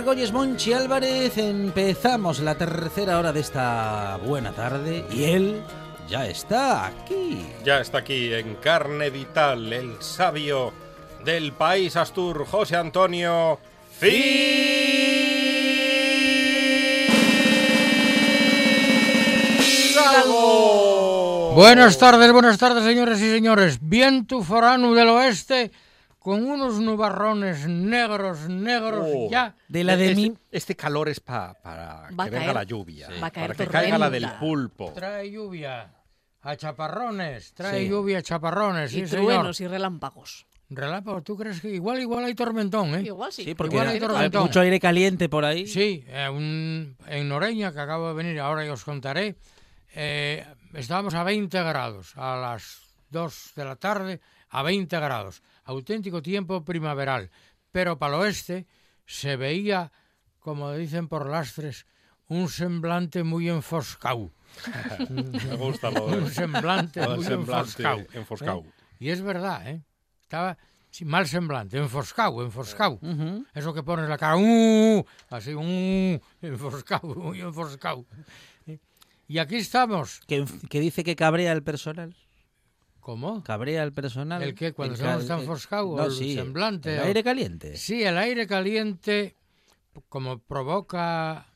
Arancha Margolles Monchi Álvarez, empezamos la tercera hora de esta buena tarde y él ya está aquí. Ya está aquí en carne vital el sabio del país Astur, José Antonio Fidalgo. Buenas tardes, buenas tardes, señores y señores. Viento forano del oeste con unos nubarrones negros, negros Oh. ya. De la de este, mí. este calor es pa- para Va que venga caer. la lluvia, Va a caer para que caiga la del pulpo. Trae lluvia a chaparrones, trae Sí. lluvia a chaparrones, y sí, señor. truenos y relámpagos. Relámpago, ¿tú crees que igual, igual hay tormentón, eh? Igual sí. Sí, porque Igual hay hay tormentón. mucho aire caliente por ahí. Sí, eh, un- en Noreña, que acabo de venir, ahora ya os contaré, eh, estábamos a 20 grados, a las 2 de la tarde, a 20 grados. Auténtico tiempo primaveral. Pero para el oeste se veía, como dicen por lastres, un semblante muy enfoscado. Me gusta lo Un del, semblante muy semblante enfoscado. enfoscado. ¿eh? Y es verdad, ¿eh? Estaba sí, mal semblante, enfoscado, enfoscado. Ujú. Eso que pones la cara, ¡uh! así, ¡uh! enfoscado, muy enfoscado. Y aquí estamos. Que, que dice que cabrea el personal. ¿Cómo? Cabrea el personal. ¿El qué? ¿Cuando El está el- enfoscado? No, ¿O el sí, semblante? El aire caliente. Sí, el aire caliente, como provoca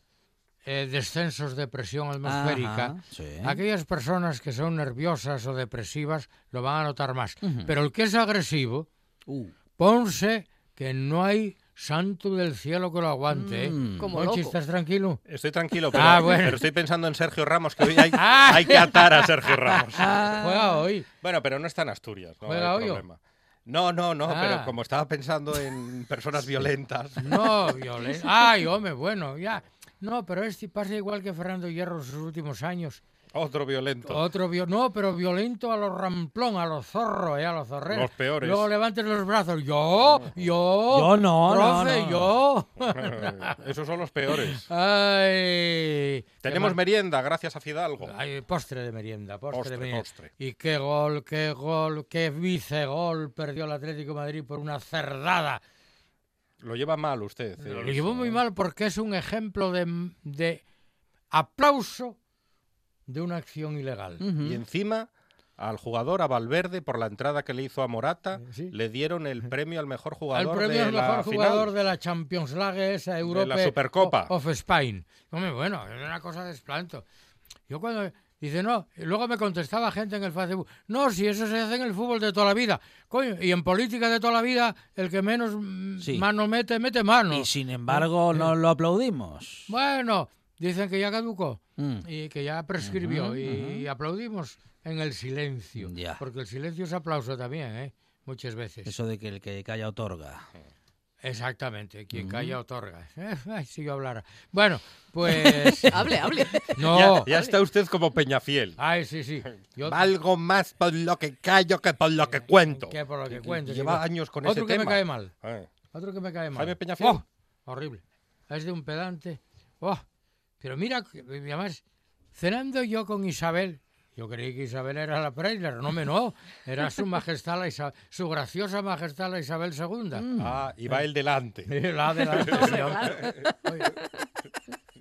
eh, descensos de presión atmosférica, Ajá, sí. aquellas personas que son nerviosas o depresivas lo van a notar más. Pero el que es agresivo, Uh, ponse que no hay santo del cielo que lo aguante. ¿eh? Mm. Como Monchi, loco. ¿estás tranquilo? Estoy tranquilo, pero, Ah, bueno. pero estoy pensando en Sergio Ramos, que hoy hay, Ah. hay que atar a Sergio Ramos. Juega hoy. Bueno, pero no está en Asturias, no ¿Juega hay hoy problema. No, no, no, Ah. pero como estaba pensando en personas violentas. No, violencia. Ay, hombre, bueno, ya. No, pero este pasa igual que Fernando Hierro en sus últimos años. Otro violento. Otro vio no, pero violento a los ramplón, a los zorros, eh, a los zorreros. Los peores. Luego levanten los brazos. Yo, yo. Yo no, no, profe, no. yo. Esos son los peores. Ay. Tenemos merienda, gracias a Fidalgo. Ay, postre de merienda, postre, Postre, de merienda. postre. Y qué gol, qué gol, qué vicegol perdió el Atlético de Madrid por una cerdada. Lo lleva mal usted. Lo eh, llevó eso, muy ¿eh? mal porque es un ejemplo de, de aplauso de una acción ilegal. ujú. Y encima, al jugador, a Valverde, por la entrada que le hizo a Morata, Eh, sí. le dieron el premio al mejor jugador premio de al la mejor final. jugador de la Champions League, esa Europa Supercopa. of Spain. Hombre, bueno, es una cosa de esplanto. Yo cuando dice no, luego me contestaba gente en el Facebook, no, si eso se hace en el fútbol de toda la vida. Coño, y en política de toda la vida, el que menos Sí. mano mete, mete mano. Y sin embargo, Eh, no lo aplaudimos. Bueno, dicen que ya caducó. Mm. y que ya prescribió y, aplaudimos en el silencio. Ya. Porque el silencio es aplauso también, ¿eh? muchas veces. Eso de que el que calla otorga. Exactamente, quien calla otorga. Ay, si yo hablara. Bueno, pues... Hable, hable. no. Ya, ya está usted como Peñafiel. Ay, sí, sí. Yo- Valgo más por lo que callo que por lo que cuento. Que por lo que cuento. Lleva años con Otro ese que tema. me cae mal. Eh, Otro que me cae mal. Jaime Peñafiel. ¡Oh! horrible. Es de un pedante. ¡Oh! Pero mira, además, cenando yo con Isabel, yo creí que Isabel era la Preisler, no me no, era su majestad, la Isa- su graciosa majestad la Isabel II. Ah, y va el delante. La de la- Hombre, claro. Oye,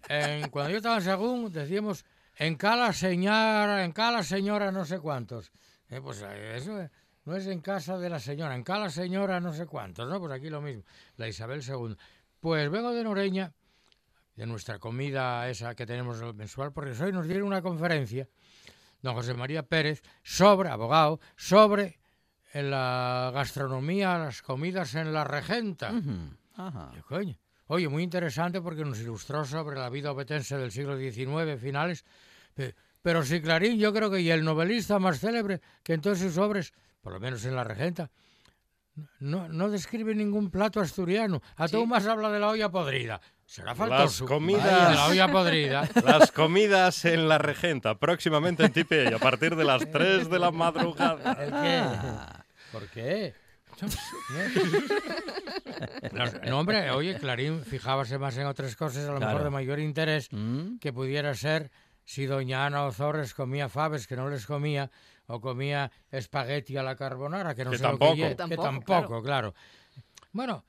en- cuando yo estaba en Sagún, decíamos, en cala señora, en cala señora no sé cuántos. Eh, pues eh, eso eh, no es en casa de la señora, en cala señora no sé cuántos, ¿no? Pues aquí lo mismo, la Isabel II. Pues vengo de Noreña, de nuestra comida esa que tenemos mensual, porque hoy nos dieron una conferencia, don José María Pérez, sobre, abogado, sobre eh, la gastronomía, las comidas en la regenta. Ujú. Ajá. Yo, coño. Oye, muy interesante porque nos ilustró sobre la vida obetense del siglo XIX, finales. Pe- Pero sí, Clarín, yo creo que y el novelista más célebre que en todos sus obras, por lo menos en La Regenta, no, no describe ningún plato asturiano. A todo más habla de la olla podrida. Será faltoso. comidas- Vaya, de la olla podrida. Las comidas en la regenta, próximamente en Tipey, a partir de las 3 de la madrugada. ¿El qué? ¿Por qué? No, no, hombre, oye, Clarín fijábase más en otras cosas, a lo mejor Claro. de mayor interés, Mm. que pudiera ser si doña Ana Ozores comía faves que no les comía o comía espagueti a la carbonara que no Que sé lo tampoco. que, tampoco, claro. Bueno,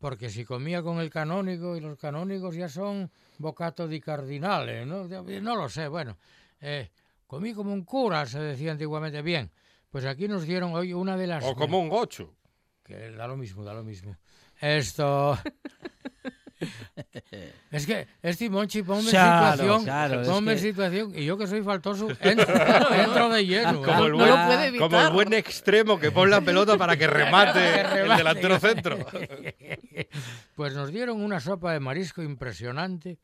porque si comía con el canónigo y los canónigos ya son bocato di cardinale, ¿no? No lo sé, bueno. eh, comí como un cura, se decía antiguamente. Bien, pues aquí nos dieron hoy una de las... O como un gochu. Que da lo mismo, da lo mismo. Esto... es que, este Monchi, ponme en Claro, situación, claro, ponme que- situación, y yo que soy faltoso, entro, entro de lleno. Como ¿eh? el No buen, lo puede evitar. como el buen extremo que pone la pelota para que remate Que el delantero centro. Pues nos dieron una sopa de marisco impresionante,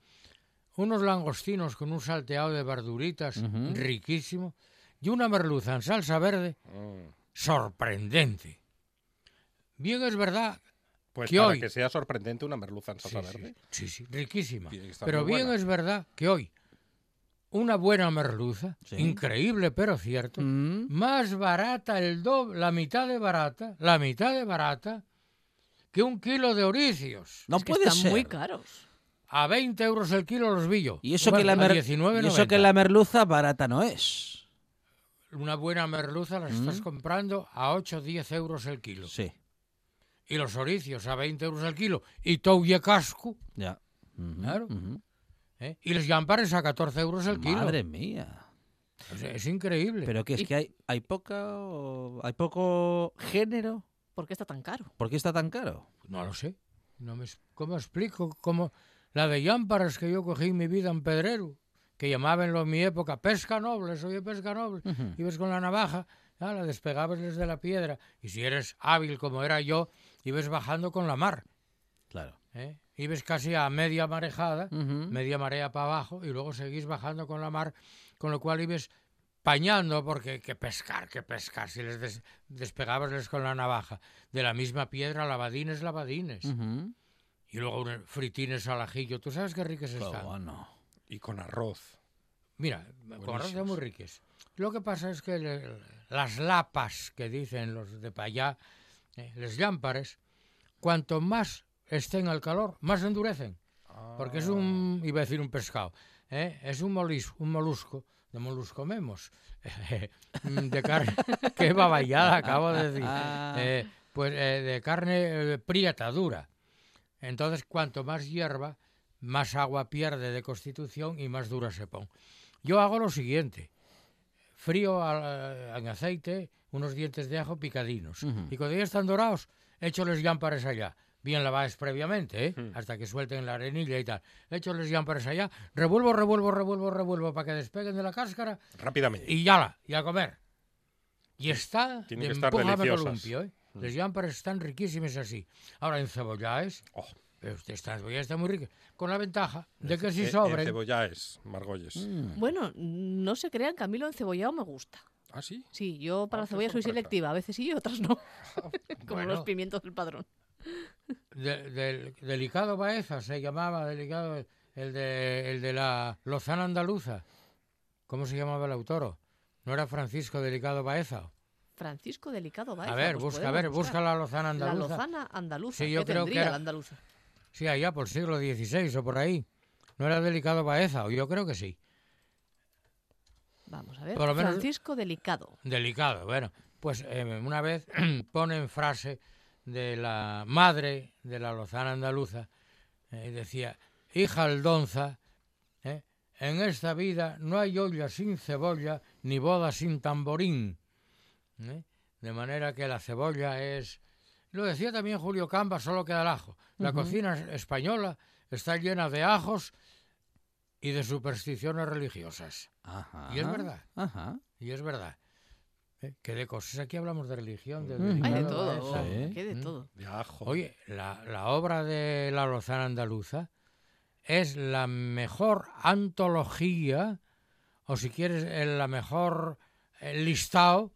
unos langostinos con un salteado de verduritas riquísimo y una merluza en salsa verde Mm. sorprendente. Bien es verdad Pues Que para hoy- que sea sorprendente una merluza en salsa Sí, verde. Sí, sí, riquísima. Pero bien buena. es verdad que hoy una buena merluza, Sí. increíble pero cierto, Mm. más barata el doble, la mitad de barata, la mitad de barata que un kilo de oricios. No Es que puede están ser. muy caros. A 20 euros el kilo los vi yo. Y eso, Bueno, que la a mer- 19,90. y eso que la merluza barata no es. Una buena merluza la estás Mm. comprando a 8 o 10 euros el kilo. Sí, Y los oricios a 20 euros el kilo. Y touye casco. ya. Ujú, Claro. ujú. ¿eh? Y los llampares a 14 euros el kilo. Madre mía. Sea, es increíble. Pero que es Y- que hay, hay poca hay poco género. ¿Por qué está tan caro? ¿Por qué está tan caro? No lo sé. No me, es- ¿Cómo explico? ¿Cómo la de llámparas que yo cogí en mi vida en Pedrero, que llamaban en mi época pesca noble, soy de pesca noble, Ujú. ibas con la navaja, ya, la despegabas desde la piedra, y si eres hábil como era yo, ibas bajando con la mar. Claro. ¿eh? Ibas casi a media marejada, media marea para abajo, y luego seguís bajando con la mar, con lo cual ibas pañando, porque que pescar, que pescar, si les des- despegabasles con la navaja. De la misma piedra, lavadines, lavadines. Y luego fritines al ajillo. ¿Tú sabes qué ricas están? bueno. Y con arroz. Mira, con arroz están muy riques. Lo que pasa es que le- las lapas que dicen los de para allá, eh, les llámpares, cuanto más estén al calor, más endurecen. Porque es un, iba a decir un pescado, ¿eh? es un, molis, un molusco, de molusco memos, de carne, qué baballada acabo de decir, Ah. Eh, pues eh, de carne eh, prieta, dura. Entonces, cuanto más hierba, más agua pierde de constitución y más dura se pone. Yo hago lo siguiente, frío al- en aceite, unos dientes de ajo picadinos, Ujú. y cuando ya están dorados, écholes llámpares allá. Bien lavados previamente, ¿eh? Hmm. hasta que suelten la arenilla y tal. Écholes llámpares allá, revuelvo, revuelvo, revuelvo, revuelvo para que despeguen de la cáscara Rápidamente. y ya la, y a comer. Y está Tienen de que estar deliciosas. columpio, ¿eh? Los llámpares están riquísimos así. Ahora, en cebolláis, Oh, esta cebolla está muy rica. Con la ventaja de que si sobren... En cebolláis, Margolles. Mm. Bueno, no se crean que a mí lo encebollado me gusta. ¿Ah, sí? Sí, yo para Ah, la cebolla soy selectiva, a veces sí y otras no. Como Bueno. los pimientos del padrón. De- del delicado Baeza se llamaba delicado el de, el de la Lozana Andaluza. ¿Cómo se llamaba el autor? ¿No era Francisco Delicado Baeza? Francisco Delicado Baeza. A ver, pues busca, a ver, buscar. busca la Lozana La Andaluza. Lozana andaluza. Sí, yo ¿Qué creo que era- la andaluza? Sí, allá por siglo XVI o por ahí. ¿No era Delicado Baeza? O Yo creo que sí. Vamos a ver. Por lo menos- Francisco Delicado. Delicado, bueno. Pues eh, una vez ponen frase de la madre de la Lozana Andaluza, eh, decía, hija Aldonza, eh, en esta vida no hay olla sin cebolla ni boda sin tamborín. De manera que la cebolla es... Lo decía también Julio Camba, solo queda el ajo. La cocina es- española está llena de ajos y de supersticiones religiosas. Ajá. Y es verdad. Ajá. Y es verdad. ¿eh? Que de cosas. Aquí hablamos de religión, de de todo. esa- Sí. ¿Qué de Mm. todo? De ajo. Oye, la, la obra de la Lozana Andaluza es la mejor antología, o si quieres, la mejor listado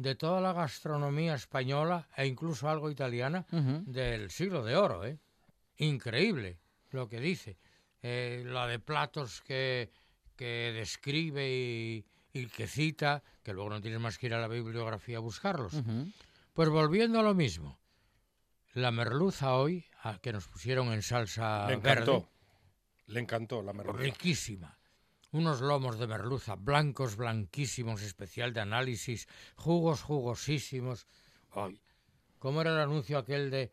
de toda la gastronomía española e incluso algo italiana del siglo de oro, ¿eh? Increíble lo que dice. Eh, la de platos que, que describe y, y que cita, que luego no tienes más que ir a la bibliografía a buscarlos. Pues volviendo a lo mismo. La merluza hoy, a- que nos pusieron en salsa Le encantó. verde, Le encantó la merluza. riquísima. Unos lomos de merluza blancos, blanquísimos, especial de análisis, jugos jugosísimos. Ay, ¿Cómo era el anuncio aquel de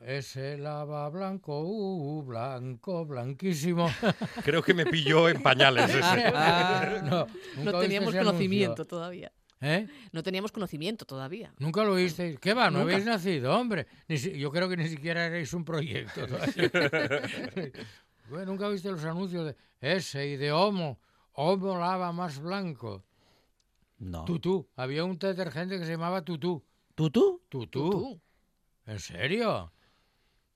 ese lava blanco, uh, blanco, blanquísimo? Creo que me pilló en pañales ese. no, No ¿nunca oíste teníamos ese conocimiento anuncio? todavía. ¿Eh? No teníamos conocimiento todavía. ¿Nunca lo oísteis? ¿Qué va? ¿No Nunca. habéis nacido, hombre? Ni si- yo creo que ni siquiera erais un proyecto. Bueno, ¿Nunca viste los anuncios de ese y de Homo? Homo lava más blanco. No. Tutú. Había un detergente que se llamaba Tutú. ¿Tutú? Tutú. Tú. ¿En serio?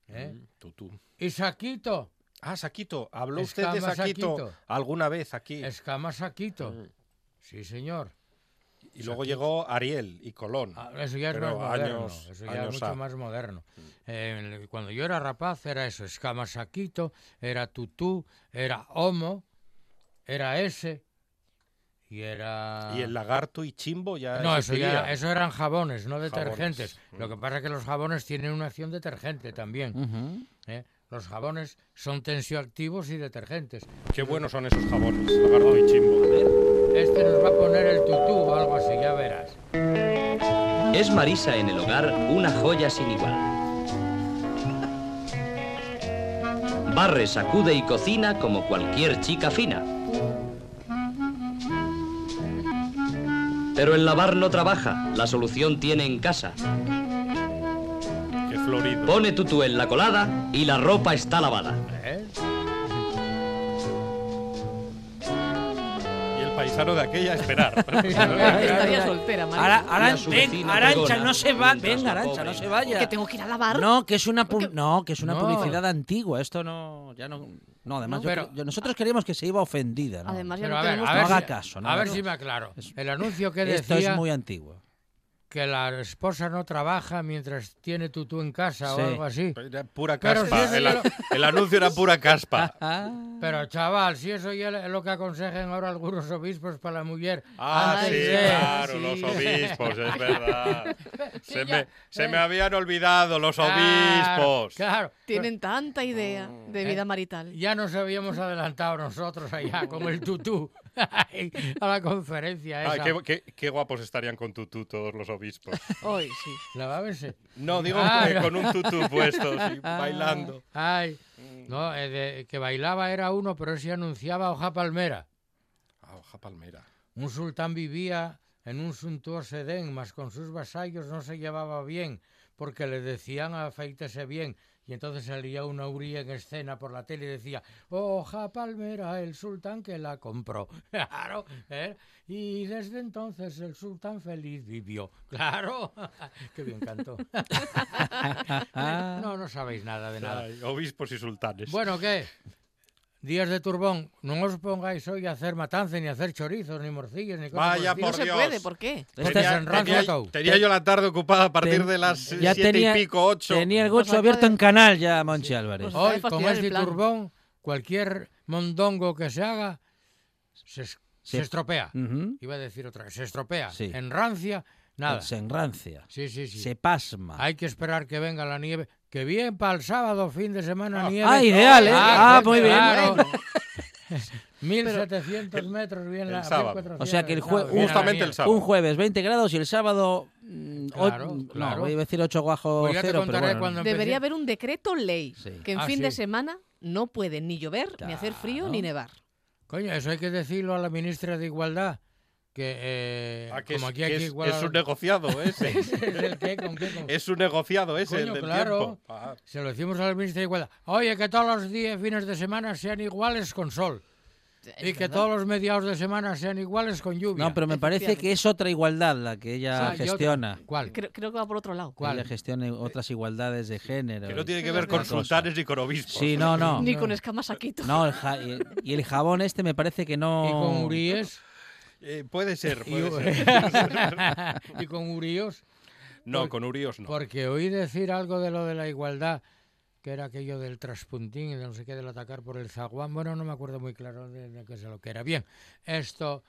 ¿Eh? Mm, tú, tú. Y Saquito. Ah, Saquito. ¿Habló usted de Saquito. alguna vez aquí? Escama Saquito. Mm. Sí, señor. Y luego llegó Ariel y Colón. Ah, eso ya es más moderno. años- eso ya años es mucho. Mm. más moderno. Eh, cuando yo era rapaz era eso, escama saquito, era tutú, era homo, era ese y era... Y el lagarto y chimbo ya No, eso, ya, eso eran jabones, no Jabones. detergentes. Lo que pasa es que los jabones tienen una acción detergente también. Ujú. ¿eh? Los jabones son tensioactivos y detergentes. Qué buenos son esos jabones, lagarto y chimbo. Este nos va a poner el tutú o algo así, ya verás. Es Marisa en el hogar una joya sin igual. Barre, sacude y cocina como cualquier chica fina. Pero el lavar no trabaja, la solución tiene en casa. Qué florido. Pone tutú en la colada y la ropa está lavada. ¿eh? Paisano de aquella a esperar. Estaría soltera, María. Ara- Aran- Y a su ven, Arancha, no se va. Venga, Arancha, no se vaya. Que tengo que ir a lavar. No, que es una pu- no, que es una No. publicidad antigua. Esto no, ya no, no. Además, yo pero- yo- nosotros queríamos que se iba ofendida. ¿no? Además, ya Pero no a ver, tenemos a ver, No haga si, caso, no a haga ver caso. si me aclaro. El anuncio que esto decía es muy antiguo. Que la esposa no trabaja mientras tiene tutú en casa Sí. o algo así. Era pura Pero si caspa. eso el, lo- el anuncio era pura caspa. Ah, Pero chaval, si eso ya es lo que aconsejan ahora algunos obispos para la mujer. Ah, sí, de- claro, sí. los obispos, es verdad. Sí, Se, ya, me, se eh. me habían olvidado los Claro, obispos. Claro. Tienen tanta idea de vida Eh, marital. Ya nos habíamos adelantado nosotros allá con el tutú a la conferencia Ah, esa. qué, qué- qué guapos estarían con tutú todos los obispos. Hoy sí. ¿La va a verse? No, digo Ah, no. con un tutú puesto, sí, bailando. Ay, no, eh, de- que bailaba era uno, pero ese anunciaba hoja palmera. Ah, hoja palmera. Un sultán vivía en un suntuoso Edén, mas con sus vasallos no se llevaba bien, porque le decían afeítese bien. Y entonces salía una uría en escena por la tele y decía, hoja palmera, el sultán que la compró. Claro, ¿eh? Y desde entonces el sultán feliz vivió. Claro, qué bien cantó. no, no sabéis nada de nada. Obispos y sultanes. Bueno, ¿qué? Días de turbón, no os pongáis hoy a hacer matanza, ni a hacer chorizos, ni morcillas, ni cosas Vaya por No se puede, ¿por qué? Enrancia tenía, todo. tenía yo la tarde ocupada a partir Ten- de las ya siete tenía- y pico, ocho. Tenía el gocho abierto de- en canal ya, Monchi Álvarez. Pues- acaba de Hoy, con este turbón, cualquier mondongo que se haga, se, es- se Sí. estropea. Iba a decir otra, se estropea. Sí. Enrancia, nada. Se enrancia. Sí, sí, sí. Se pasma. Hay que esperar que venga la nieve. Que bien para el sábado, fin de semana, Ah. nieve. Ah, ideal, ¿eh? Ah, Ah, muy bien. claro. 1700 metros, bien el la sábado. 1400, O sea que el no, jue- bien a la Justamente el sábado. Un jueves 20 grados y el sábado. mm, o- Claro, No, claro. voy a decir 8 bajo Pues cero, pero bueno. Debería haber un decreto ley Sí. que en Ah, fin de sí. semana no puede ni llover, ni hacer frío, Claro. ni nevar. Coño, eso hay que decirlo a la ministra de Igualdad. Que, eh, Ah, que como es, aquí es- igualar- es un negociado ese. ¿Es el qué? ¿Con qué? ¿Con- es un negociado ese, el Coño, del claro. tiempo. Ah, Se lo decimos a la ministra de Igualdad. Oye, que todos los días, fines de semana sean iguales con sol. y que todos los mediados de semana sean iguales con lluvia. No, pero me parece que es otra igualdad la que ella gestiona. ¿Cuál? Creo, creo que va por otro lado. ¿Cuál? Ella gestiona otras igualdades de género. que no tiene que ver con sultanes y con obispos. Sí, no, no. Ni con escamas saquito. No, el ja- y el jabón este me parece que no. Y con uríes. Eh, puede ser, y, puede ser. y con uríos. No, Por- con Urios no. Porque oí decir algo de lo de la igualdad, que era aquello del traspuntín y de no sé qué, del atacar por el zaguán. Bueno, no me acuerdo muy claro de, de qué es lo que era. Bien, esto,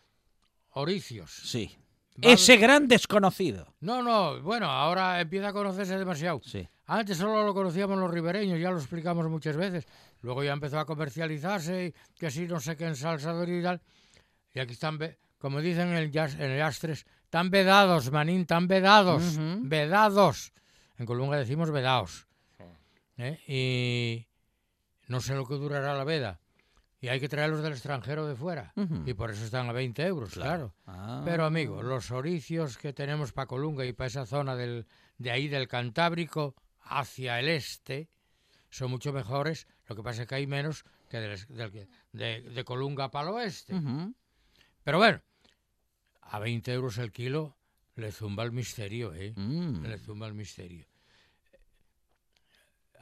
oricios. Sí. Va Ese gran desconocido. No, no, bueno, ahora empieza a conocerse demasiado. Sí. Antes solo lo conocíamos los ribereños, ya lo explicamos muchas veces. Luego ya empezó a comercializarse, y que sí, no sé qué ensalzador y tal. Y aquí están, como dicen en el, jazz, en el Astres, tan vedados, manín, tan vedados, vedados. En Colunga decimos vedados. ¿eh? Y no sé lo que durará la veda. Y hay que traerlos del extranjero de fuera. Y por eso están a 20 euros, claro. Ah. Pero amigo, los oricios que tenemos para Colunga y para esa zona del, de ahí del Cantábrico hacia el este son mucho mejores. Lo que pasa es que hay menos que del, es- del que- de, de Colunga para el oeste. Pero bueno, a 20 euros el kilo le zumba el misterio, ¿eh? Mm. Le zumba el misterio.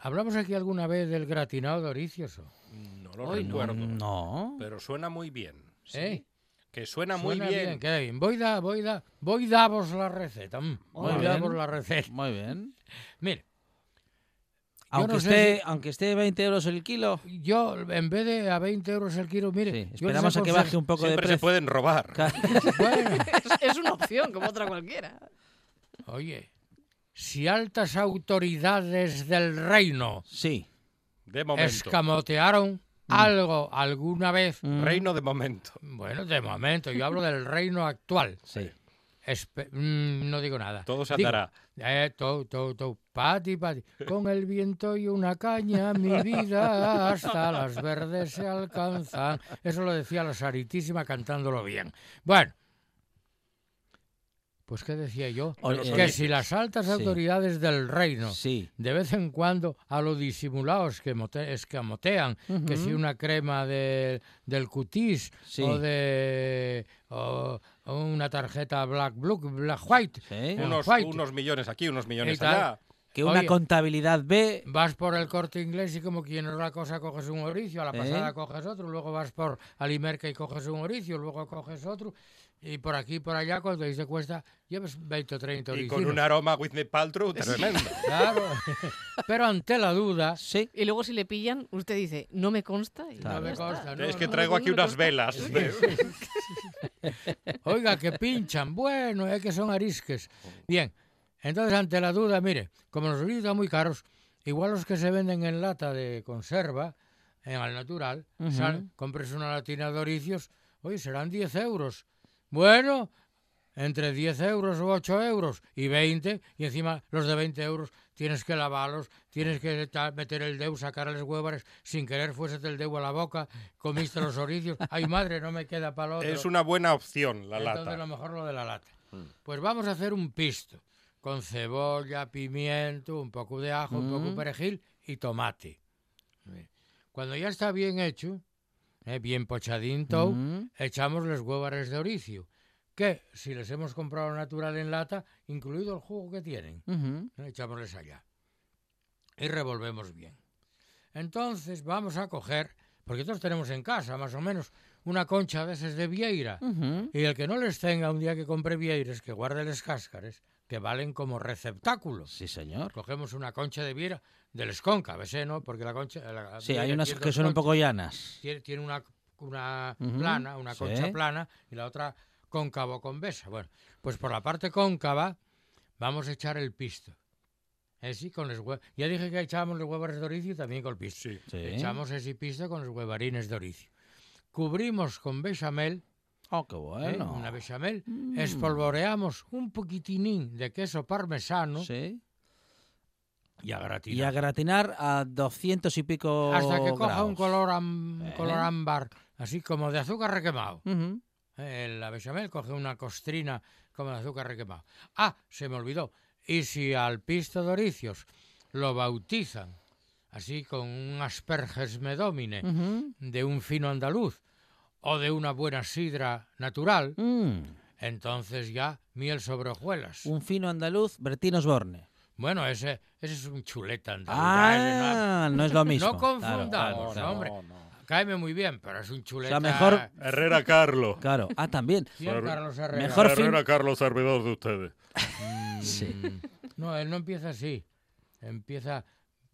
¿Hablamos aquí alguna vez del gratinado de oricios? No lo Hoy recuerdo. No. Pero suena muy bien. ¿Eh? Que suena, muy bien. qué bien. Voy da, voy da, voy davos la receta. mm, Muy Voy bien. davos la receta. Muy bien. Mire, Aunque, no sé esté, si- aunque esté 20 euros el kilo, Yo, en vez de a 20 euros el kilo, mire, sí, esperamos a que baje un poco de Siempre se precio. pueden robar. Bueno, Es, es una opción, como otra cualquiera. oye, si altas autoridades del reino De Sí. momento. escamotearon algo alguna vez, Mm. Reino de momento. bueno, de momento, yo hablo del reino actual, Sí. espe- mm, no digo nada. Todo se Digo, andará. Eh, to, to, to, pati, pati. Con el viento y una caña, mi vida hasta las verdes se alcanzan. Eso lo decía la Saritísima cantándolo bien. Bueno, pues ¿qué decía yo? O- que eh, si las altas sí. autoridades del reino Sí. de vez en cuando a lo disimulados que mote- escamotean, que si una crema de- del cutis Sí. o de o- o una tarjeta Black Blue, Black White, Sí. Unos, White. unos millones aquí, unos millones allá. Que una Oye. contabilidad B. Vas por el corte inglés y como quien no la cosa coges un oricio, a la ¿Eh? pasada coges otro, luego vas por Alimerca y coges un oricio, luego coges otro, y por aquí y por allá, cuando dice cuesta, llevas 20 o 30 Y oricios. con un aroma Whitney Paltrow tremendo. Claro, pero ante la duda, Sí. Y luego si le pillan, usted dice, no me consta. Y Claro. no me consta, no, es que traigo no, aquí no unas consta. velas. Oiga, que pinchan. Bueno, es que son arisques. Bien, entonces ante la duda, mire, como los orillos están muy caros, igual los que se venden en lata de conserva, en al natural, sal- compres una latina de oricios, oye, serán 10 euros. Bueno, entre 10 euros o 8 euros y 20, y encima los de 20 euros tienes que lavarlos, tienes que meter el dedo, sacarles huevares, sin querer fuese el dedo a la boca, comiste los oricios, ay madre, no me queda para otro. es una buena opción la Entonces lata. lo mejor lo de la lata. Pues vamos a hacer un pisto con cebolla, pimiento, un poco de ajo, un poco de Mm. perejil y tomate. Cuando ya está bien hecho, eh, bien pochadín todo, Mm. echamos los huevares de oricio, que si les hemos comprado natural en lata, incluido el jugo que tienen. ¿eh? echámosles allá. Y revolvemos bien. Entonces vamos a coger porque todos tenemos en casa, más o menos, una concha de esas de vieira. Y el que no les tenga un día que compre vieiras, que guarde les cáscares, que valen como receptáculos. Sí, señor. Cogemos una concha de viera del cóncavas, ¿eh? ¿no? Porque la concha... la Sí, hay unas que son un poco llanas. Tiene, tiene una, una plana, una sí. concha plana, y la otra cóncavo convesa. Bueno, pues por la parte cóncava vamos a echar el pisto. Eh, sí, con los hue- Ya dije que echábamos los huevos de oricio y también con el pisto. Sí. Sí. Echamos ese pisto con los huevarines de oricio. Cubrimos con bechamel, Oh, qué ¿eh? bueno. una bechamel, Mm. espolvoreamos un poquitinín de queso parmesano Sí. Y a Y gratinar. a gratinar a 200 y pico Hasta que coja un color, am- Eh. color ámbar, así como de azúcar requemado. La bechamel coge una costrina como de azúcar requemado. Ah, se me olvidó. Y si al pisto de oricios lo bautizan, así con un asperges medómine Ujú. de un fino andaluz o de una buena sidra natural, Mm. entonces ya miel sobre hojuelas. Un fino andaluz, Bertín Osborne. Bueno, ese, ese es un chuleta andaluz. no- Ah, no es lo mismo. No confundamos, claro, claro. hombre. Cáeme muy bien, pero es un chuleta. mejor- Herrera Carlo. Claro. Ah, también. ¿Quién, Carlos Herrera? Mejor fin- Herrera Carlos, servidor de ustedes. Sí. Mm, No, él no empieza así. Empieza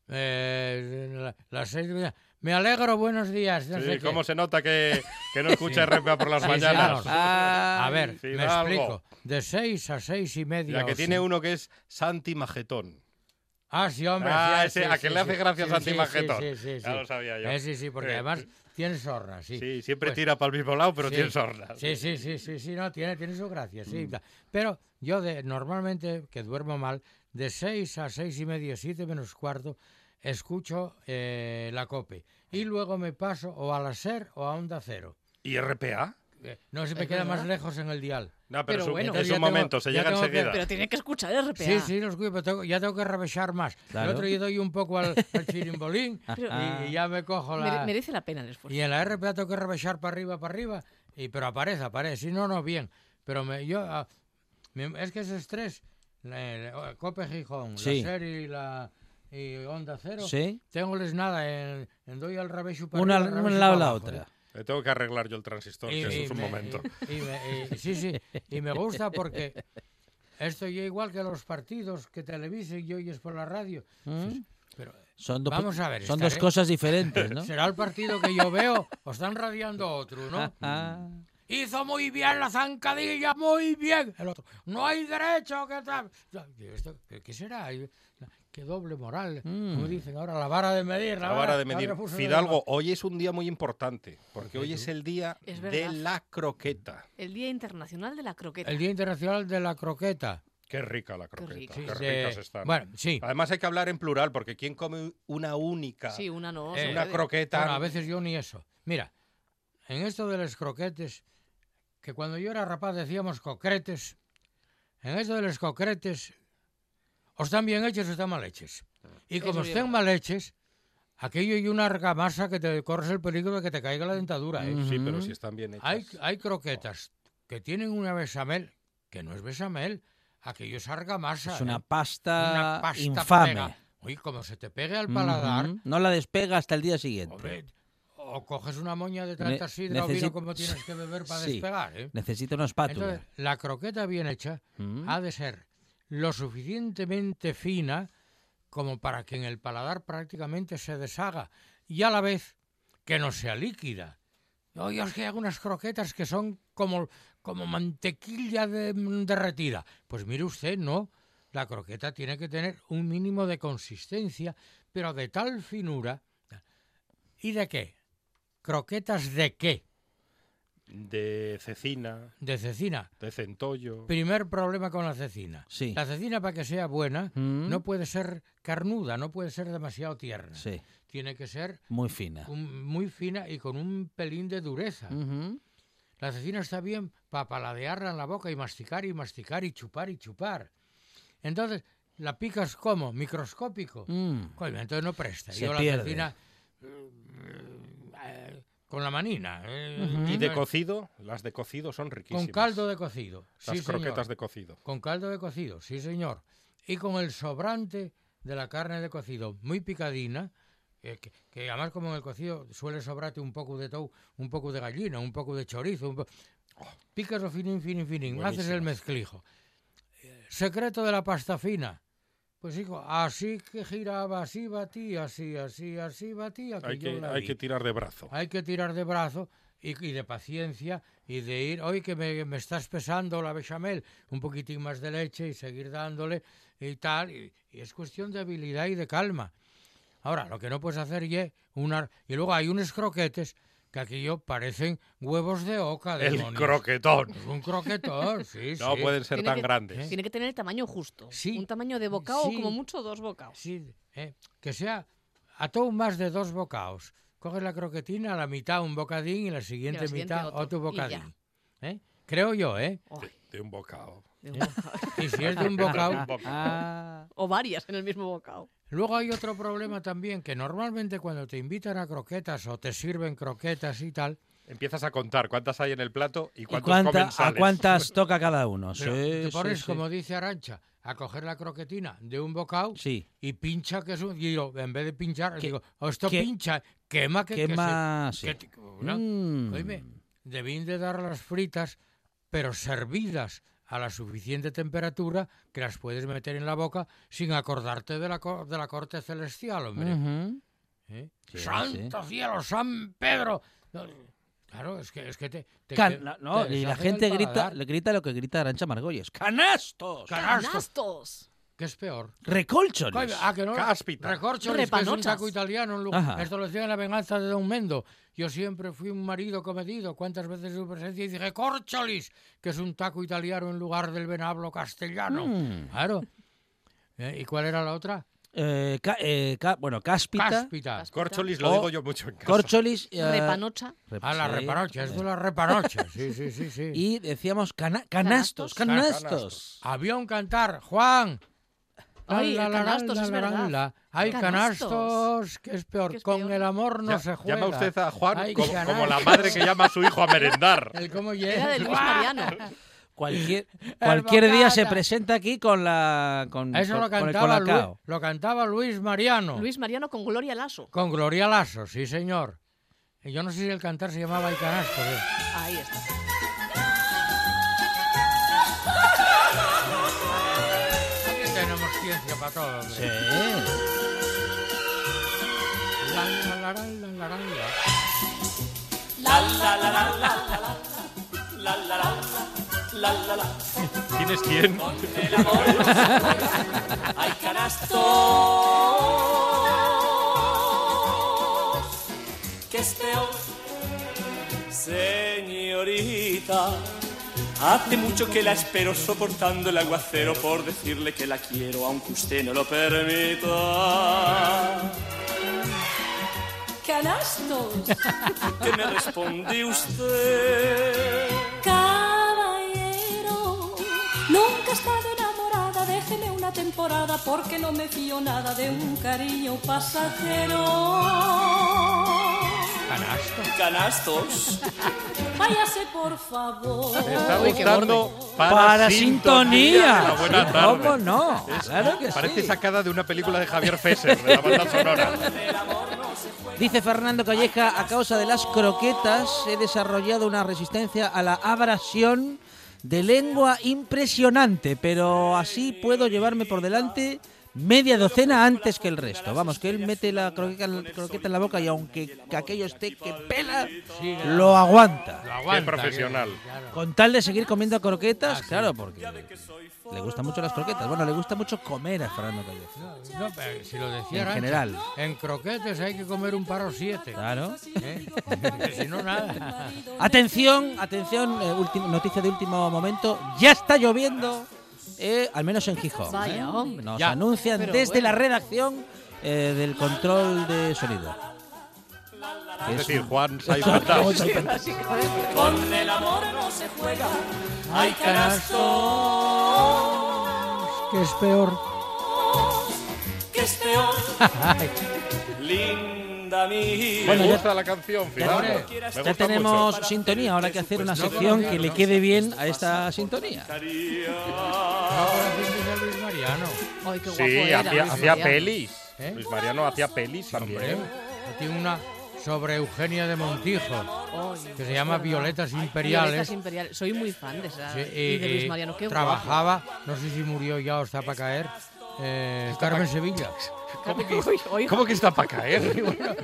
eh, la- las seis de la mañana. Me alegro, buenos días. no sé Sí, qué. cómo se nota que, que no escucha RPA por las Sí, mañanas. Ah, A ver, me explico. De seis a seis y media. Ya que tiene sí. uno que es Santi Magetón. Ah, sí, hombre. Ah, sí, ese, sí, a sí, que le hace sí. gracia Sí, Santi sí, Magetón. Sí, sí, sí. Ya lo sabía yo. Eh, sí, sí, porque Eh, además tiene sorna, sí. Sí, siempre Pues- tira para el mismo lado, pero Sí, tiene sorna. Sí, sí, sí, sí, sí, no, tiene, tiene su gracia, sí. Mm. Pero yo de, normalmente, que duermo mal, de seis a seis y media, siete menos cuarto, escucho eh, la cope. Y luego me paso o a la SER o a Onda Cero. ¿Y RPA? Eh, No se me queda más verdad. lejos en el dial. No, pero, Pero es un- bueno. es un tengo- momento, se llega tengo que- enseguida. Pero tiene que escuchar RPA. Sí, sí, los escucho, pero tengo- ya tengo que rebajar más. Claro. El otro día doy un poco al, al chirimbolín Pero- y, y ya me cojo la... merece la pena el esfuerzo. Y en la RPA tengo que rebajar para arriba, para arriba, y, pero aparece, aparece. Si no, no, bien. Pero me, yo, ah, me- es que ese estrés, la- la- Cope Gijón, Sí. la serie y la y Onda Cero, Sí. tengo les nada, en, en doy al revés para Una, arriba, al revés al lado la otra. ¿eh? Le tengo que arreglar yo el transistor, que eso es un me- momento. y- y me- y- sí, sí, y me gusta porque esto yo igual que los partidos que televisen y oyes por la radio. ¿Mm? Pero Son, dos- Vamos a ver, son dos estaré- cosas diferentes, ¿no? será el partido que yo veo o están radiando otro, ¿no? Ah, Hizo muy bien la zancadilla, muy bien. El otro, no hay derecho, ¿qué tal? Ya, digo, ¿esto qué- ¿Qué será? Qué doble moral. Mm. Como dicen ahora, la vara de medir. La vara de la medir. Fidalgo, hoy es un día muy importante, porque hoy es el día Es de la croqueta. El Día Internacional de la Croqueta. El Día Internacional de la Croqueta. Qué rica la croqueta, qué, Sí, ricas de- están. Bueno, sí. Además hay que hablar en plural, porque ¿quién come una única? Sí, una no. Eh, una croqueta. Bueno, a veces yo ni eso. Mira, en esto de los croquetes, que cuando yo era rapaz decíamos concretes, en esto de los concretes, o están bien hechos o están mal hechos. Y como estén mal hechos, aquello y una argamasa que te corres el peligro de que te caiga la dentadura. ¿eh? Sí, pero si están bien hechas. hay, hay croquetas que tienen una besamel, que no es besamel, aquello es argamasa. es una ¿eh? pasta, Una pasta infame. pega. Uy, como se te pegue al paladar. No la despega hasta el día siguiente. Hombre, o coges una moña de tanta Ne- sidra o vino como tienes que beber para Sí. despegar, ¿eh? Necesita una espátula. Entonces, la croqueta bien hecha Mm. ha de ser lo suficientemente fina como para que en el paladar prácticamente se deshaga y a la vez que no sea líquida. Oye, es que hay algunas croquetas que son como, como mantequilla de- derretida. Pues mire usted, no. La croqueta tiene que tener un mínimo de consistencia, pero de tal finura. ¿Y de qué? ¿Croquetas de qué? De cecina, De cecina. de centollo. Primer problema con la cecina. Sí. La cecina, para que sea buena, Mm. no puede ser carnuda, no puede ser demasiado tierna. Sí, Tiene que ser muy fina. un- muy fina y con un pelín de dureza. La cecina está bien para paladearla en la boca y masticar y masticar y chupar y chupar. Entonces, ¿la picas como? Microscópico. Mm. Coño, entonces no presta. Se Yo pierde. la cecina con la manina. eh, Y de no- cocido, las de cocido son riquísimas. Con caldo de cocido. Las sí, croquetas señor. de cocido. Con caldo de cocido, sí señor. Y con el sobrante de la carne de cocido muy picadina, que, que- que además como en el cocido suele sobrarte un poco de tou, un poco de gallina, un poco de chorizo, un po- picas lo finín, finín, finín, haces el mezclijo. Eh, Secreto de la pasta fina. Pues hijo, así que giraba, así batía, así, así, así batía. Hay yo que, la hay que tirar de brazo. Hay que tirar de brazo y, y de paciencia y de ir, hoy que me, me estás pesando la bechamel, un poquitín más de leche y seguir dándole y tal. Y, y es cuestión de habilidad y de calma. Ahora, lo que no puedes hacer es una... Y luego hay unos croquetes que aquello parecen huevos de oca. El demonios. croquetón. Es un croquetón, sí, No sí. pueden ser Tiene tan que- grandes. Tiene que tener el tamaño justo. Sí. Un tamaño de bocado Sí. o como mucho dos bocados. Sí, eh, que sea a todo más de dos bocados. Coges la croquetina, a la mitad un bocadín y la siguiente, siguiente mitad otro, otro, y ya. bocadín. ¿Eh? Creo yo, ¿eh? De un bocado. de un bocado. Y si es de un bocado... Un bocado. Ah, o varias en el mismo bocado. Luego hay otro problema también, que normalmente cuando te invitan a croquetas o te sirven croquetas y tal, Empiezas a contar cuántas hay en el plato y ¿y cuántos cuánta- comen ¿A cuántas toca cada uno? pero Sí, te pones, sí. como dice Arancha, a coger la croquetina de un bocado Sí. y pincha que es un... Digo, en vez de pinchar, Que- digo, "Oh, esto que- pincha, quema que... que se- Quema, sí. que te- ¿no? Mm. Oíme, debían de dar las fritas, pero servidas a la suficiente temperatura que las puedes meter en la boca sin acordarte de la, co- de la corte celestial, hombre. ¿eh? Sí, ¡Santo cielo, San Pedro! No, claro, es que, es que te... te Can- que- no, no, te y la gente grita, le grita lo que grita Arancha Margolles. ¡Canastos! Canastos, ¡Canastos! Que es peor. ¡Recolchones! Ah, que no. Cáspita. Recorcholis, que es un taco italiano. en lu- Ajá. Esto lo decía en la venganza de Don Mendo. Yo siempre fui un marido comedido. ¿Cuántas veces en su presencia y dije corcholis, que es un taco italiano en lugar del venablo castellano? Mm. Claro. Eh, ¿Y cuál era la otra? Eh, ca- eh, ca- bueno, cáspita, Cáspita. Corcholis lo digo yo mucho en casa. corcholis... eh, Repanocha. rep- A la repanocha, es de la repanocha. Sí, sí, sí, sí. Y decíamos cana- canastos, Canastos. canastos. Había un cantar, Juan. Ay, La, la, canastos, la, es verdad. la. Hay Canastos. canastos, que es peor. Que es Con peor. el amor no Ya- se juega. llama usted a Juan como, como la canastos. madre que llama a su hijo a merendar. El cómo llega. de Luis Mariano. Cualquier, cualquier día se presenta aquí con la con, Eso con- lo con el cantaba, Luis, colacao. lo cantaba Luis Mariano. Luis Mariano con Gloria Lasso. Con Gloria Lasso, sí, señor. Y Yo no sé si el cantar se llamaba El Canasto. ¿eh? Ahí está. Tenemos ciencia para todo. hombre. Sí. La, la, la, la, la, la, la. ¿Quién es quién? Hay canastos que es peor, señorita. Hace mucho que la espero soportando el aguacero por decirle que la quiero aunque usted no lo permita. Canastos, ¿Qué me responde usted? caballero. Nunca he estado enamorada, déjeme una temporada porque no me fío nada de un cariño pasajero. Canasto. Canastos. Váyase por favor. Está gustando para, Para sintonía. La buena Sí, tarde. ¿Cómo no? Claro que Parece sí. sacada de una película de Javier Fesser, de la banda sonora. Dice Fernando Calleja, a causa de las croquetas he desarrollado una resistencia a la abrasión de lengua impresionante, pero así puedo llevarme por delante media docena antes que el resto. Vamos, que él mete la croqueta, croqueta en la boca y aunque aquello esté que pela, Sí, lo aguanta. lo aguanta, profesional. claro. Con tal de seguir comiendo croquetas, Ah, sí. claro, porque le gustan mucho las croquetas. Bueno, le gusta mucho comer a Fernando Calleja. No, no, pero si lo decía En Arantxa, general. En croquetes hay que comer un paro siete. Claro. ¿eh? Si no, nada. Atención, atención, eh, último- noticia de último momento. Ya está lloviendo, eh, al menos en Gijón. Vaya, ¿eh? hombre. Nos Ya. anuncian Pero desde bueno. la redacción eh, del control de sonido. Es decir, Juan Saiz Fantas. Con el amor no se juega. Hay canastos. Que es peor. Que es peor. Bueno, ya- gusta la canción, ya- fíjate. ya Me Ya gusta tenemos mucho. sintonía, ahora hay que hacer una no sección que le quede bien a esta sintonía. Mariano. Ay, qué guapo Sí, era, hacía, Luis hacía Mariano. pelis. ¿Eh? Luis Mariano hacía pelis Sí, también. hombre. Tiene una sobre Eugenia de Montijo, que se llama Violetas Violetas Imperiales. Imperiales. Soy muy fan de esa. Sí, y de Luis Mariano, qué trabajaba, no sé si murió ya o está para caer, eh, Carmen Sevilla. guapo. Uy, oiga. ¿Cómo que está para caer?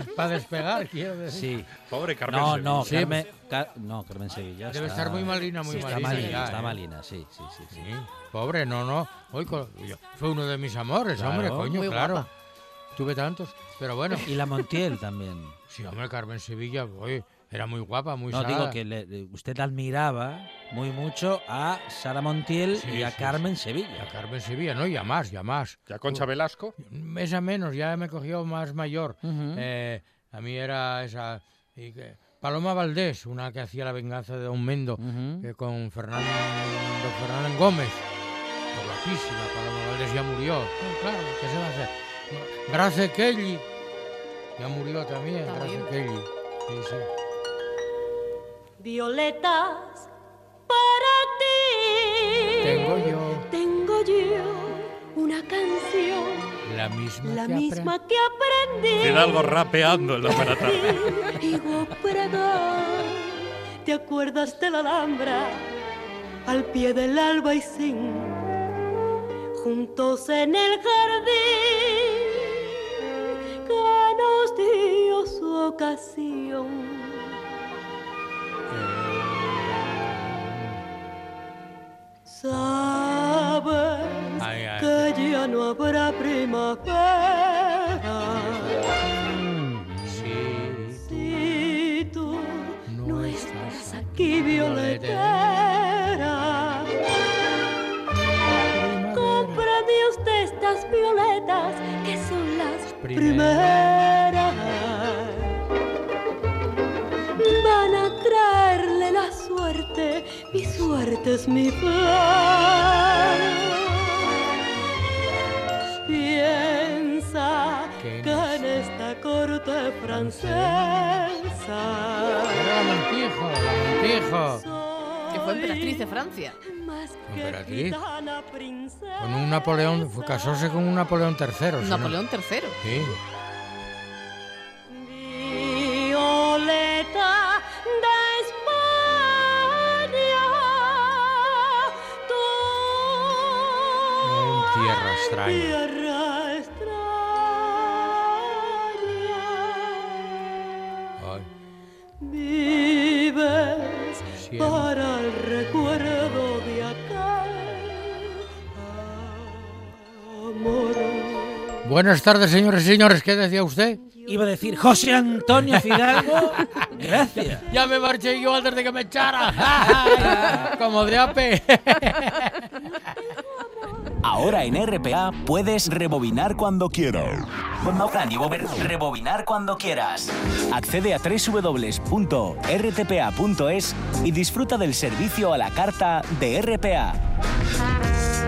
para despegar, quiero decir. Sí. Pobre Carmen No, Sevilla. no, Sí. Carmen, Ca- no, Carmen Sevilla. Debe está- estar muy malina, muy sí, está malina malina. ya, está ¿eh? malina, sí, sí, sí. sí. Sí, pobre, no, no. Hoy fue uno de mis amores, Claro. hombre, coño, Muy claro. guapa. Tuve tantos, pero bueno. Y la Montiel también. Sí, hombre, Carmen Sevilla, oye, era muy guapa, muy No, digo que le- usted admiraba muy mucho a Sara Montiel Sí, y a sí, Carmen A Sevilla. Carmen Sevilla, no, ya más, ya más. ¿Ya Concha Velasco? Esa menos, ya me cogió más mayor. Ujú. Eh, a mí era esa... y que- Paloma Valdés, una que hacía La venganza de Don Mendo, que con Fernando, Fernando Gómez. Guapísima, Paloma Valdés ya murió. Oh, claro, ¿qué se va a hacer? Grace Kelly, ya murió también, También. Grace Kelly. Sí, sí. Violetas para ti. Tengo yo Tengo yo una canción, la misma la que misma que aprendí. Fidalgo rapeando en la buena tarde. Higo pregón. ¿Te acuerdas de la Alhambra? Al pie del albaicín, juntos en el jardín, que nos dio su ocasión. Sabes Ay, ay. que ya no habrá primavera. Sí, Si tú no no estás aquí, violetera. Cómprame usted estas violetas que son las primeras. primeras. Van a traerle la suerte, mi suerte es mi flor. Piensa Que en esta corte francesa Era la Montijo, la Montijo. Que fue emperatriz de Francia. más que Emperatriz. Con un Napoleón, fue, casóse con un Napoleón III. Napoleón III. Sí. Buenas tardes, señores y señores. ¿Qué decía usted? Iba a decir José Antonio Fidalgo. Gracias. Ya me marché yo antes de que me echara. Como de ape. Ahora en RPA puedes rebobinar cuando quieras. Rebobinar cuando quieras. Accede a www.rtpa.es y disfruta del servicio a la carta de RPA.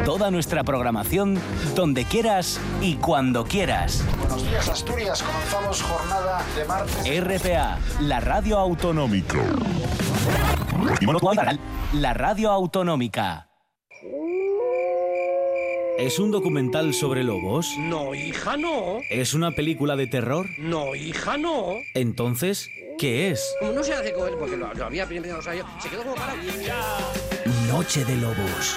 Toda nuestra programación donde quieras y cuando quieras. Buenos días, Asturias. Comenzamos jornada de martes. RPA, la radio autonómica. La radio autonómica. ¿Es un documental sobre lobos? No, hija, no. ¿Es una película de terror? No, hija, no. Entonces, ¿qué es? No se hace con él, porque lo, lo había primero, o sea, yo, se quedó como para... Noche de Lobos.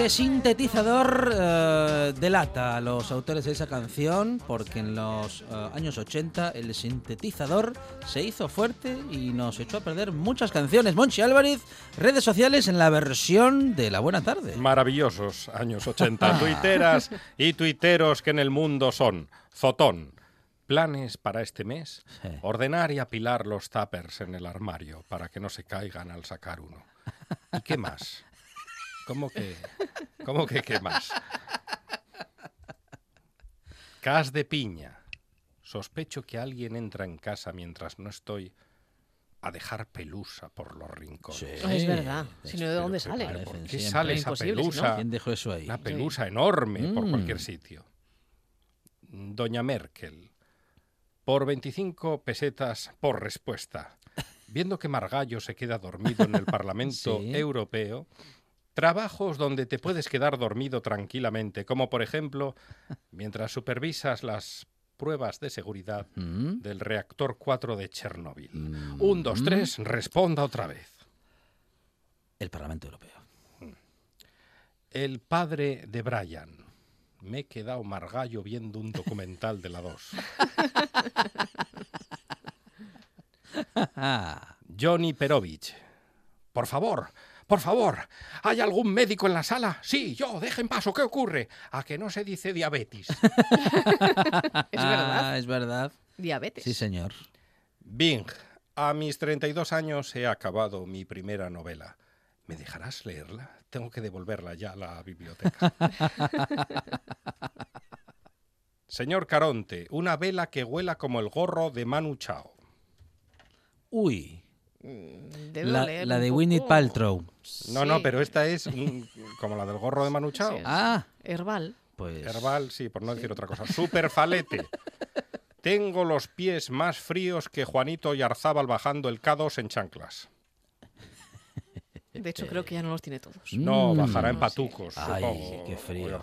Ese sintetizador eh, delata a los autores de esa canción porque en los eh, años 80 el sintetizador se hizo fuerte y nos echó a perder muchas canciones. Monchi Álvarez, redes sociales en la versión de La Buena Tarde. Maravillosos años 80. Tuiteras y tuiteros que en el mundo son. Zotón. Planes para este mes. Sí. Ordenar y apilar los tuppers en el armario para que no se caigan al sacar uno. ¿Y qué más? ¿Cómo que? ¿Cómo que qué más? Cas de piña. Sospecho que alguien entra en casa mientras no estoy a dejar pelusa por los rincones. Sí. Es verdad. Si no, ¿de dónde sale? pero ¿Por Parecen qué siempre. sale esa Imposible, si no. pelusa? ¿Quién dejó eso ahí? Una pelusa enorme por Mm. cualquier sitio. Doña Merkel, por 25 pesetas por respuesta. Viendo que Margallo se queda dormido en el Parlamento Sí. Europeo, trabajos donde te puedes quedar dormido tranquilamente, como por ejemplo mientras supervisas las pruebas de seguridad Mm. del reactor 4 de Chernóbil. Un, dos, tres, responda otra vez. El Parlamento Europeo. El padre de Brian. Me he quedado margallo viendo un documental de la 2. Ah, Johnny Perovich. Por favor, por favor, ¿hay algún médico en la sala? Sí, yo, dejen paso, ¿qué ocurre? A que no se dice diabetes. Es verdad. Ah, es verdad. Diabetes. Sí, señor. Bing, a mis 32 años he acabado mi primera novela. ¿Me dejarás leerla? Tengo que devolverla ya a la biblioteca. Señor Caronte, una vela que huela como el gorro de Manu Chao. Uy, Debe la, de Winnie Paltrow. No, no, pero esta es como la del gorro de Manu Chao. Sí. Ah, Herbal. pues... Herbal, sí, por no decir otra cosa. Superfalete. Tengo los pies más fríos que Juanito y Arzábal bajando el K2 en chanclas. De hecho, creo que ya no los tiene todos. No, Mm. bajará en sí. patucos, Ay, supongo, qué frío.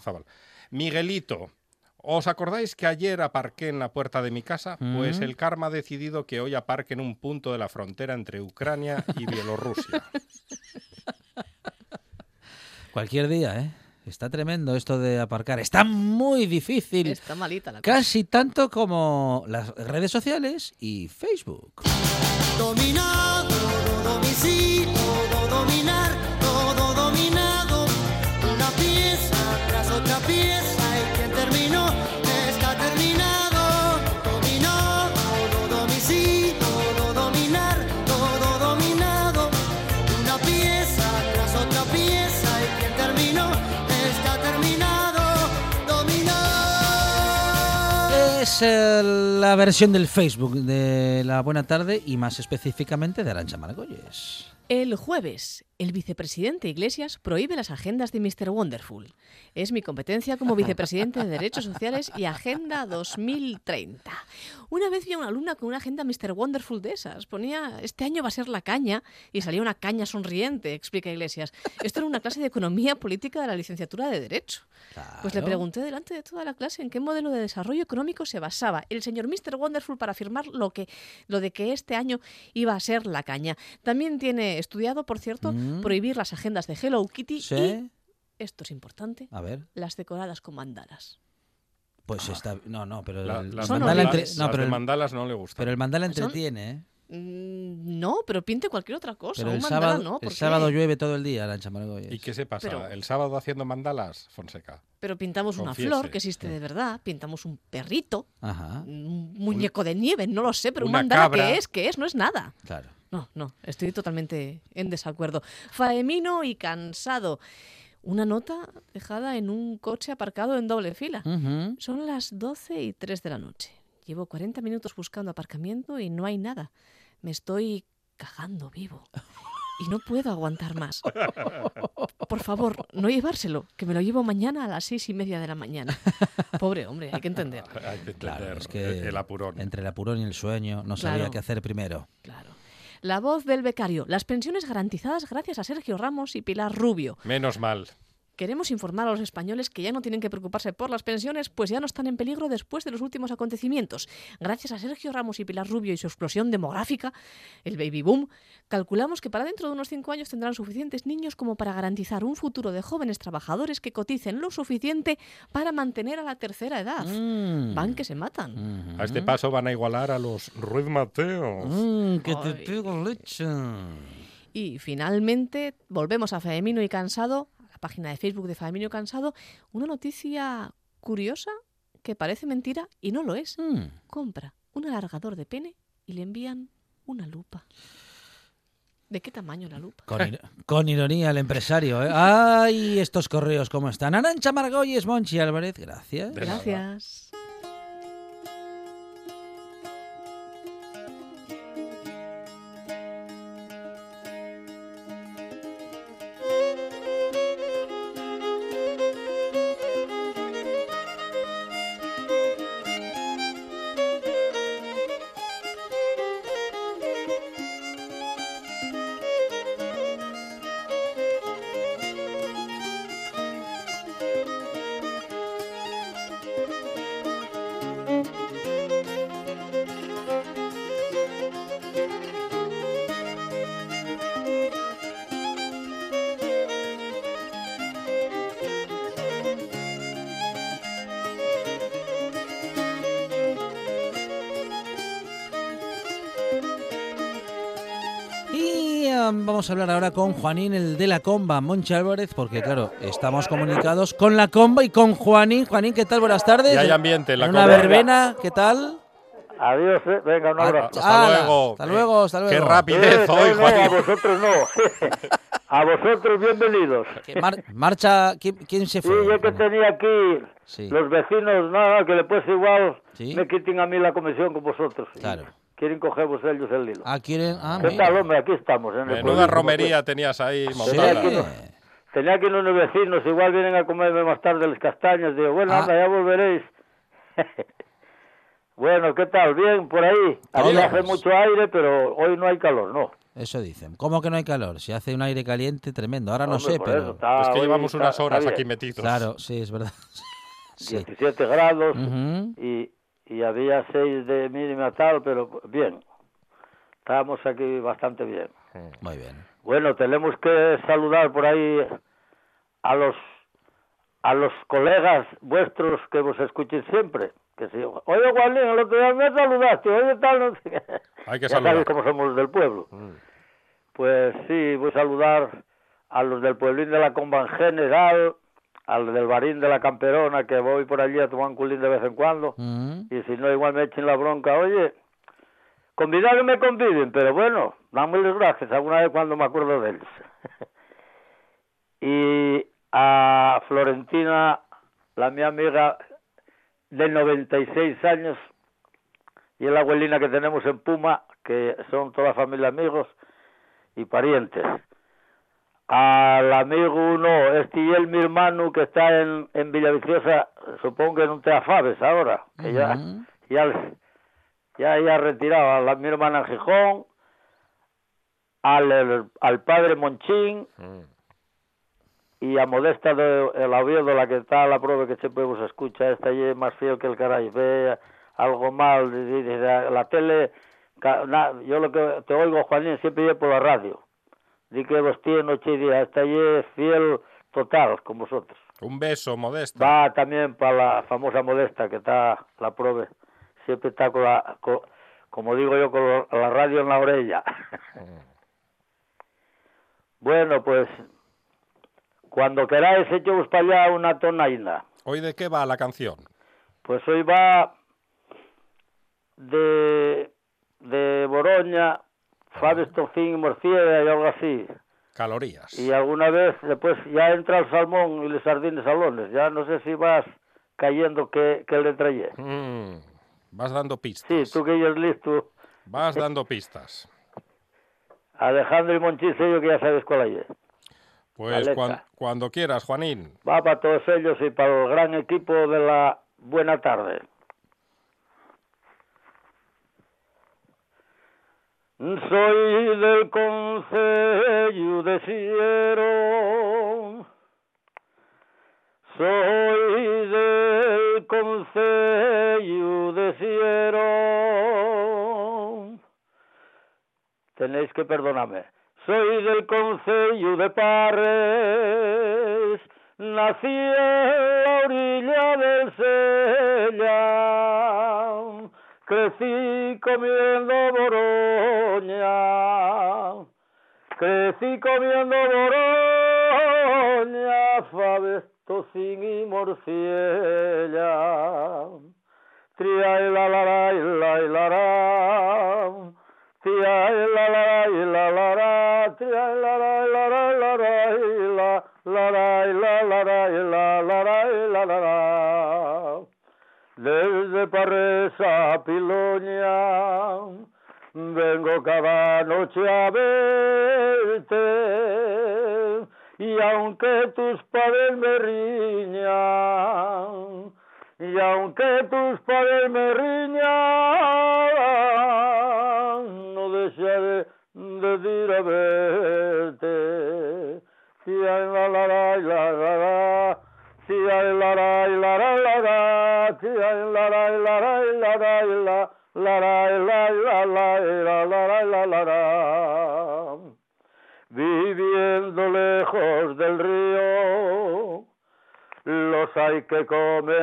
Miguelito, ¿os acordáis que ayer aparqué en la puerta de mi casa? Pues Mm. el karma ha decidido que hoy aparque en un punto de la frontera entre Ucrania y Bielorrusia. Cualquier día, ¿eh? Está tremendo esto de aparcar. Está muy difícil. Está malita la cosa. Casi tanto como las redes sociales y Facebook. Dominado, domicilio, Eh, la versión del Facebook de La Buena Tarde y más específicamente de Arancha Margolles. El jueves, el vicepresidente Iglesias prohíbe las agendas de Mr. Wonderful. Es mi competencia como vicepresidente de Derechos Sociales y Agenda 2030. Una vez vi a una alumna con una agenda Mr. Wonderful de esas. Ponía, este año va a ser la caña, y salía una caña sonriente, explica Iglesias. Esto era una clase de economía política de la licenciatura de Derecho. Pues le pregunté delante de toda la clase en qué modelo de desarrollo económico se basaba el señor Mr. Wonderful para afirmar lo, que, lo de que este año iba a ser la caña. También tiene estudiado, por cierto, Mm. prohibir las agendas de Hello Kitty Sí. y, esto es importante, A ver, las decoradas con mandalas. pues está... No, no, pero La- el, las mandala entre- no, las pero el, mandalas no le gustan. pero el mandala entretiene, ¿eh? Mm, no, pero pinte cualquier otra cosa. Pero un el mandala sábado, no. el sábado llueve todo el día, Arancha Margolles. ¿Y qué se pasa? Pero- ¿El sábado haciendo mandalas, Fonseca? Pero pintamos una flor que existe de verdad, pintamos un perrito, Ajá, un muñeco de nieve, no lo sé, pero un mandala cabra. ¿qué es? ¿Qué es? No es nada. claro. No, no, estoy totalmente en desacuerdo. Faemino y cansado. Una nota dejada en un coche aparcado en doble fila. Son las 12 y 3 de la noche. Llevo 40 minutos buscando aparcamiento y no hay nada. Me estoy cagando vivo. Y no puedo aguantar más. Por favor, no llevárselo, que me lo llevo mañana a las seis y media de la mañana. Pobre hombre, hay que entender. Hay que Claro, es que el, apurón. entre el apurón y el sueño no sabía qué hacer primero. Claro. La voz del becario. Las pensiones garantizadas gracias a Sergio Ramos y Pilar Rubio. Menos mal. Queremos informar a los españoles que ya no tienen que preocuparse por las pensiones, pues ya no están en peligro después de los últimos acontecimientos. Gracias a Sergio Ramos y Pilar Rubio y su explosión demográfica, el baby boom, calculamos que para dentro de unos cinco años tendrán suficientes niños como para garantizar un futuro de jóvenes trabajadores que coticen lo suficiente para mantener a la tercera edad. Mm. Van que se matan. A este paso van a igualar a los Ruiz Mateos. Mm, que te pego leche. Y finalmente volvemos a Femino y Cansado, la página de Facebook de y Cansado, una noticia curiosa que parece mentira y no lo es. Mm. Compra un alargador de pene y le envían una lupa. ¿De qué tamaño la lupa? Con, ir- con ironía el empresario, ¿eh? ¡Ay, estos correos cómo están! Arancha Margolles, Monchi Álvarez, gracias. Gracias. Vamos a hablar ahora con Juanín, el de la comba, Monchi Álvarez, porque claro, estamos comunicados con la comba y con Juanín. Juanín, ¿qué tal? Buenas tardes. Y hay ambiente en la En una comba. verbena, ¿qué tal? Adiós, eh. venga, un Ah, abrazo. Hasta Ala, luego. Hasta luego, hasta luego. Qué Eh, rapidez hoy, no, a vosotros no. a vosotros bienvenidos. Mar- marcha, ¿quién, quién se Sí, fue? yo que tenía aquí Sí. los vecinos, nada, que después igual Sí. me quiten a mí la comisión con vosotros. Claro. Quieren cogeros ellos el hilo. Ah, quieren. Ah, ¿Qué mira. tal, hombre? Aquí estamos. En el Menuda pueblito, romería tenías ahí Tenía montada. aquí, unos, tenía aquí unos vecinos, igual vienen a comerme más tarde las castañas. Digo, bueno, Ah. anda, ya volveréis. bueno, ¿qué tal? Bien, por ahí. Todo. hace mucho aire, pero hoy no hay calor, ¿no? Eso dicen. ¿Cómo que no hay calor? Si hace un aire caliente tremendo. Ahora no Hombre, sé, por pero. está- Es que llevamos está- unas horas aquí metidos. Claro, sí, es verdad. Sí. 17 grados Ujú. y, y había 6 de mínima tal, pero bien. Estábamos aquí bastante bien. Muy bien. Bueno, tenemos que saludar por ahí a los a los colegas vuestros que vos escuchen siempre. Que si, oye, Juanín, el otro día me saludaste, oye, tal, no sé qué". Hay que ya saludar. sabéis cómo somos los del pueblo. Pues sí, voy a saludar a los del pueblín de la Comba en general, al del barín de la Camperona, que voy por allí a tomar un culín de vez en cuando, Mm. y si no, igual me echen la bronca, oye, convidar me conviden, pero bueno, dámosles gracias alguna vez cuando me acuerdo de ellos. y a Florentina, la mi amiga de 96 años, y la abuelina que tenemos en Puma, que son toda familia amigos y parientes. Al amigo uno, este y él, mi hermano, que está en, en Villaviciosa, supongo que no te afabes ahora, que ya, ya, ya, ya retirado, a la, mi hermana en Gijón, al, el- al padre Monchín Mm. y a Modesta de el Oviedo, la que está a la prueba que siempre vos escucha, esta y es más fiel que el caray, ve algo mal, la, la tele, na- yo lo que te oigo, Juanín, siempre yo por la radio, di que vos tiene noche y día, y es fiel total con vosotros. Un beso, Modesta. Va también para la famosa Modesta, que está la prueba, siempre está con la, con- como digo yo, con la- radio en la orella. bueno, pues, cuando queráis, echemos para allá una tonaina. ¿Hoy de qué va la canción? Pues hoy va de, de Boroña, Fabes Tocín y algo así. Calorías. Y alguna vez después ya entra el salmón y los sardines salones. Ya no sé si vas cayendo que, que le traye. Mm. Vas dando pistas. Sí, tú que ya es listo. Vas dando pistas. Alejandro y Monchicello que ya sabes cuál es. Pues Caleta. cuan- cuando quieras, Juanín. Va para todos ellos y para el gran equipo de la buena tarde. Soy del Concello de Siero, Soy del Concello de Siero. Tenéis que perdonarme. Soy del Concello de Parres. Nací en la orilla del Sella. Crecí comiendo boroña. Crecí comiendo boroña, faves, tocín y morciella. Tria y la la la y la y la la. Tria y la la y la la la. Tria y la la y la la la la y la la la y la la la la la. Desde Parres a Piloña vengo cada noche a verte. Y aunque tus padres me riñan y aunque tus padres me riñan kommer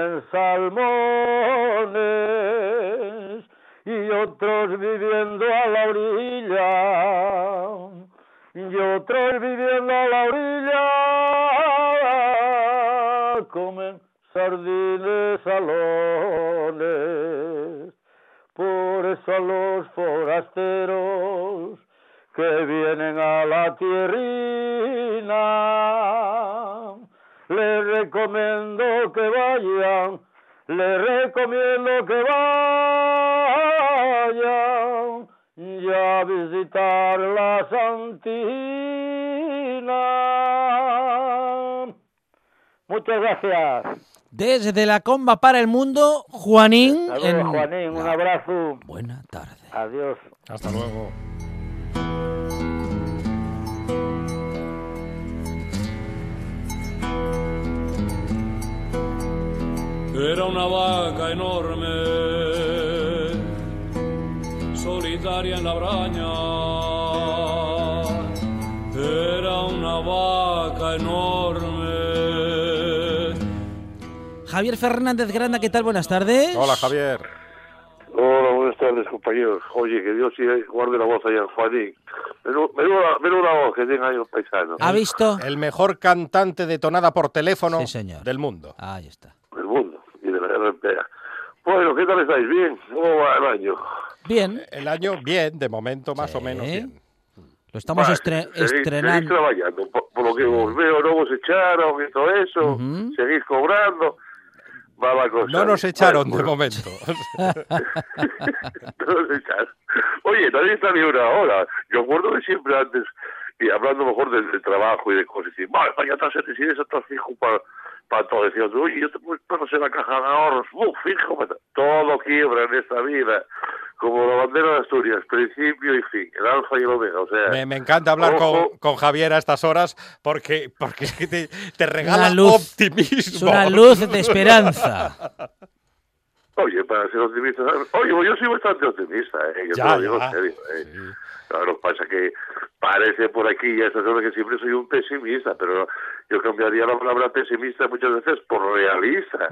Desde la comba para el mundo, Juanín. Saludos, en- Juanín, un abrazo. Buena tarde. Adiós. Hasta luego. Era una vaca enorme, solitaria en la braña. Javier Fernández Granda, ¿qué tal? Buenas tardes. Hola, Javier. Hola, buenas tardes, compañeros. Oye, que Dios sí guarde la voz allá en Juanín. Menuda, voz que tenga ahí los paisanos. ¿Ha visto? El mejor cantante de tonada por teléfono Sí, señor. del mundo. Ahí está. Del mundo y de la RPA. Bueno, ¿qué tal estáis? ¿Bien? ¿Cómo va el año? Bien. El año, bien, de momento más o menos bien. Lo estamos Vale, estre- seguís- Seguís estrenando. trabajando. Por, por lo que os veo, no os echaron y todo eso. Seguís cobrando. Cosa. No nos echaron de momento. no nos echaron. Oye, nadie está ni una hora. Yo acuerdo que siempre antes, y hablando mejor del, del trabajo y de cosas, y vale, vaya estás en residencia, estás fijo para para todo. Decías, oye, yo te puedo en la caja de ahorros, ¡Uf, fijo, todo quiebra en esta vida. Como la bandera de Asturias, principio y fin, el alfa y el omega. O sea, Me, me encanta hablar Ojo. con, con Javier a estas horas porque, porque es que te, te regala Una luz. optimismo. Es una luz de esperanza. Oye, para ser optimista, oye, pues yo soy bastante optimista, ¿eh? yo Ya, te lo digo ya. en serio. ¿eh? Claro, pasa que parece por aquí y a estas horas que siempre soy un pesimista, pero yo cambiaría la palabra pesimista muchas veces por realista,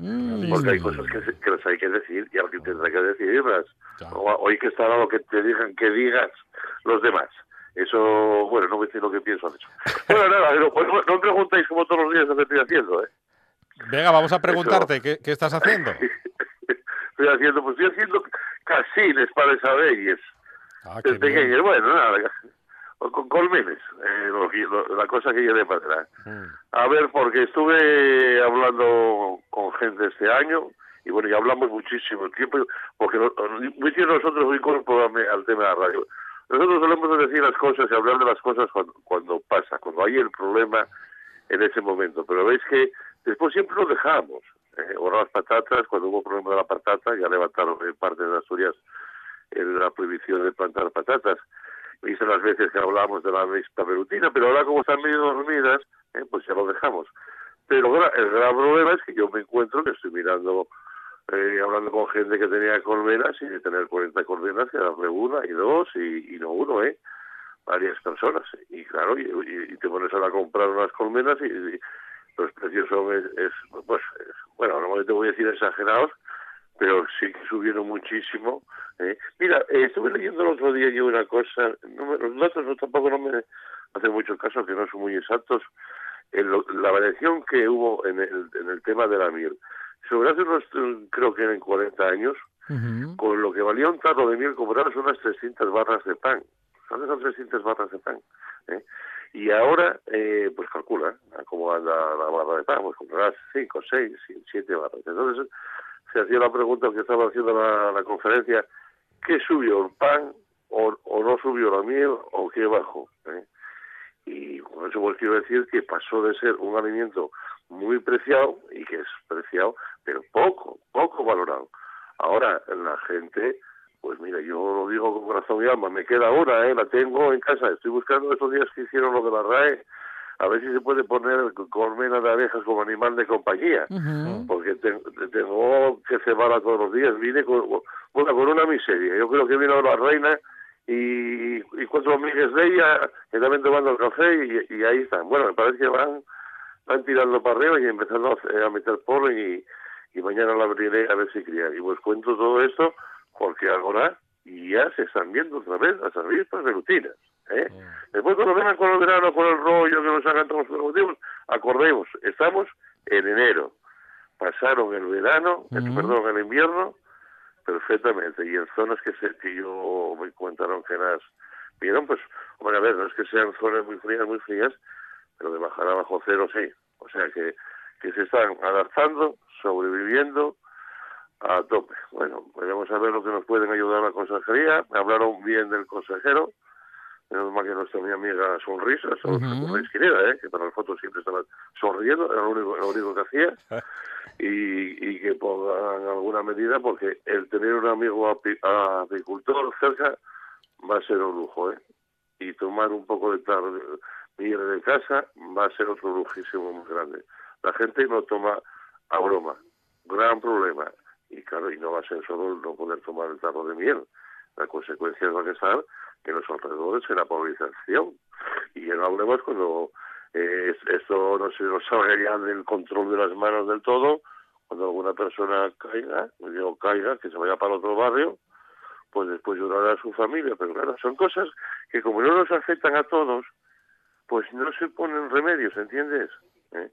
porque hay cosas que, que las hay que decir y alguien tendrá que decirlas. O, hay que estar a lo que te digan que digas los demás. Eso, bueno, no me sé lo que pienso de eso. Bueno, nada, no, pues, no me preguntéis como todos los días lo que estoy haciendo, ¿eh? Venga, vamos a preguntarte, ¿qué, qué estás haciendo? Estoy haciendo, pues estoy haciendo casines para Isabelles. Ah, de pequeños, bueno, nada, con colmenes, eh, lo lo- la cosa que de para atrás. A ver, porque estuve hablando con gente este año y bueno, ya hablamos muchísimo tiempo, porque muy bien nosotros muy incorporarme al tema de la radio. Nosotros solemos decir las cosas y hablar de las cosas cuando, cuando pasa, cuando hay el problema en ese momento. Pero veis que después siempre lo dejamos. Eh, ahora las patatas, cuando hubo problema de la patata, ya levantaron en parte de Asturias eh, la prohibición de plantar patatas. Viste las veces que hablamos de la mixta perutina, pero ahora como están medio dormidas, eh, pues ya lo dejamos. Pero el gran problema es que yo me encuentro que estoy mirando, eh, hablando con gente que tenía colmenas y de tener 40 colmenas, que darle una y dos y, y no uno, ¿eh? Varias personas. Y claro, y, te pones ahora a comprar unas colmenas y, y los precios son, es, es, pues, es- bueno, no te voy a decir exagerados, pero sí que subieron muchísimo. ¿eh? Mira, eh, estuve leyendo el otro día yo una cosa, no me- los datos no, tampoco no me hacen mucho caso, que no son muy exactos, en lo- la variación que hubo en el, en el tema de la miel. Sobre hace unos, eh, creo que eran 40 años, con lo que valía un tarro de miel comprabas unas 300 barras de pan. ¿Sabes son 300 barras de pan? ¿eh? Y ahora, eh, pues calcula ¿eh? cómo anda la barra de pan, pues comprarás 5, 6, 7 barras. Entonces se hacía la pregunta que estaba haciendo la, conferencia, ¿qué subió el pan o, o no subió la miel o qué bajó? ¿eh? Y con eso pues quiero decir que pasó de ser un alimento muy preciado y que es preciado, pero poco, poco valorado. Ahora la gente, pues mira, yo lo digo con corazón y alma, me queda una, ¿eh? la tengo en casa, estoy buscando estos días que hicieron lo de la RAE, a ver si se puede poner colmena de abejas como animal de compañía, porque te- te- tengo que cebarla todos los días, vine con, bueno, con una miseria, yo creo que vino la reina y, y cuatro amigas de ella que también tomando el café y, y ahí están. Bueno, me parece que van, van tirando para arriba y empezando a, meter polen y, y mañana la abriré a ver si crían. Y os cuento todo esto porque ahora ya se están viendo otra vez las avispas de rutinas. ¿Eh? Después cuando vengan con el verano, con el rollo que nos hagan todos los motivos, acordemos, estamos en enero. Pasaron el verano, eh, perdón, el invierno, perfectamente. Y en zonas que, se, que yo me contaron que las vieron, pues, hombre, a ver, no es que sean zonas muy frías, muy frías, pero de bajar a bajo cero sí. O sea que, que se están adaptando, sobreviviendo a tope. Bueno, veremos a ver lo que nos pueden ayudar la consejería. Me hablaron bien del consejero. Menos mal que nuestra mi amiga sonrisa, son esquinera, ¿eh? que para las fotos siempre estaba sonriendo, era lo único, lo único que hacía y, y que pongan alguna medida porque el tener un amigo api- apicultor cerca va a ser un lujo, ¿eh? Y tomar un poco de tarde, ir de casa va a ser otro lujísimo muy grande. La gente no toma a broma, gran problema. Y claro, y no va a ser solo el no poder tomar el tarro de miel. La consecuencia va a estar en los alrededores, en la polinización. Y ya no hablemos cuando eh, es- esto no se nos salga ya del control de las manos del todo, cuando alguna persona caiga, o caiga, que se vaya para otro barrio, pues después llorará a su familia. Pero claro, son cosas que como no nos afectan a todos, pues no se ponen remedios, ¿entiendes? ¿Eh?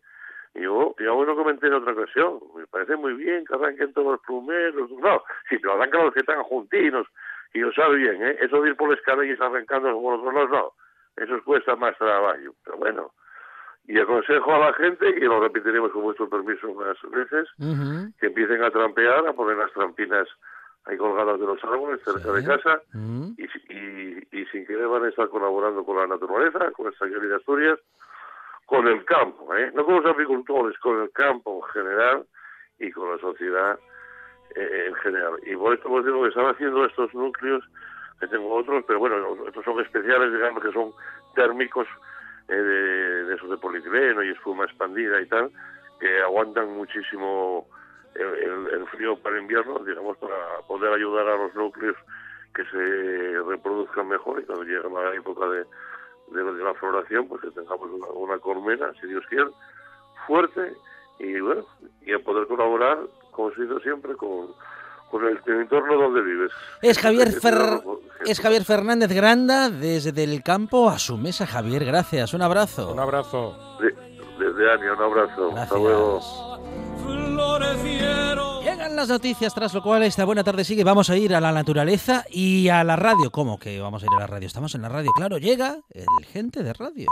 Yo, yo lo comenté en otra ocasión, me parece muy bien que arranquen todos los plumeros, no, si pero arrancan los que están juntinos, y lo sabe bien, ¿eh? Eso de ir por la escala y arrancando por otros lados, no, eso cuesta más trabajo, pero bueno. Y aconsejo a la gente, y lo repetiremos con vuestro permiso unas veces, que empiecen a trampear, a poner las trampinas ahí colgadas de los árboles cerca de casa, y, si- y, y sin querer van a estar colaborando con la naturaleza, con esta querida Asturias, con el campo, ¿eh? no con los agricultores, con el campo en general y con la sociedad eh, en general. Y por esto os digo que están haciendo estos núcleos, que tengo otros, pero bueno, estos son especiales, digamos que son térmicos eh, de, de esos de polietileno y espuma expandida y tal, que aguantan muchísimo el, frío para invierno, digamos, para poder ayudar a los núcleos que se reproduzcan mejor y cuando llegue la época de, de, de la floración, pues que tengamos una, una colmena, si Dios quiere, fuerte y bueno, y a poder colaborar, como se hizo siempre, con, con el, el entorno donde vives. Es Javier, Fer- es Javier Fernández Granda desde el campo a su mesa. Javier, gracias. Un abrazo. Un abrazo. de- Desde Ania, un abrazo. Hasta luego. Llegan las noticias, tras lo cual esta buena tarde sigue. Vamos a ir a la naturaleza y a la radio. ¿Cómo que vamos a ir a la radio? Estamos en la radio. Claro, llega el gente de radio.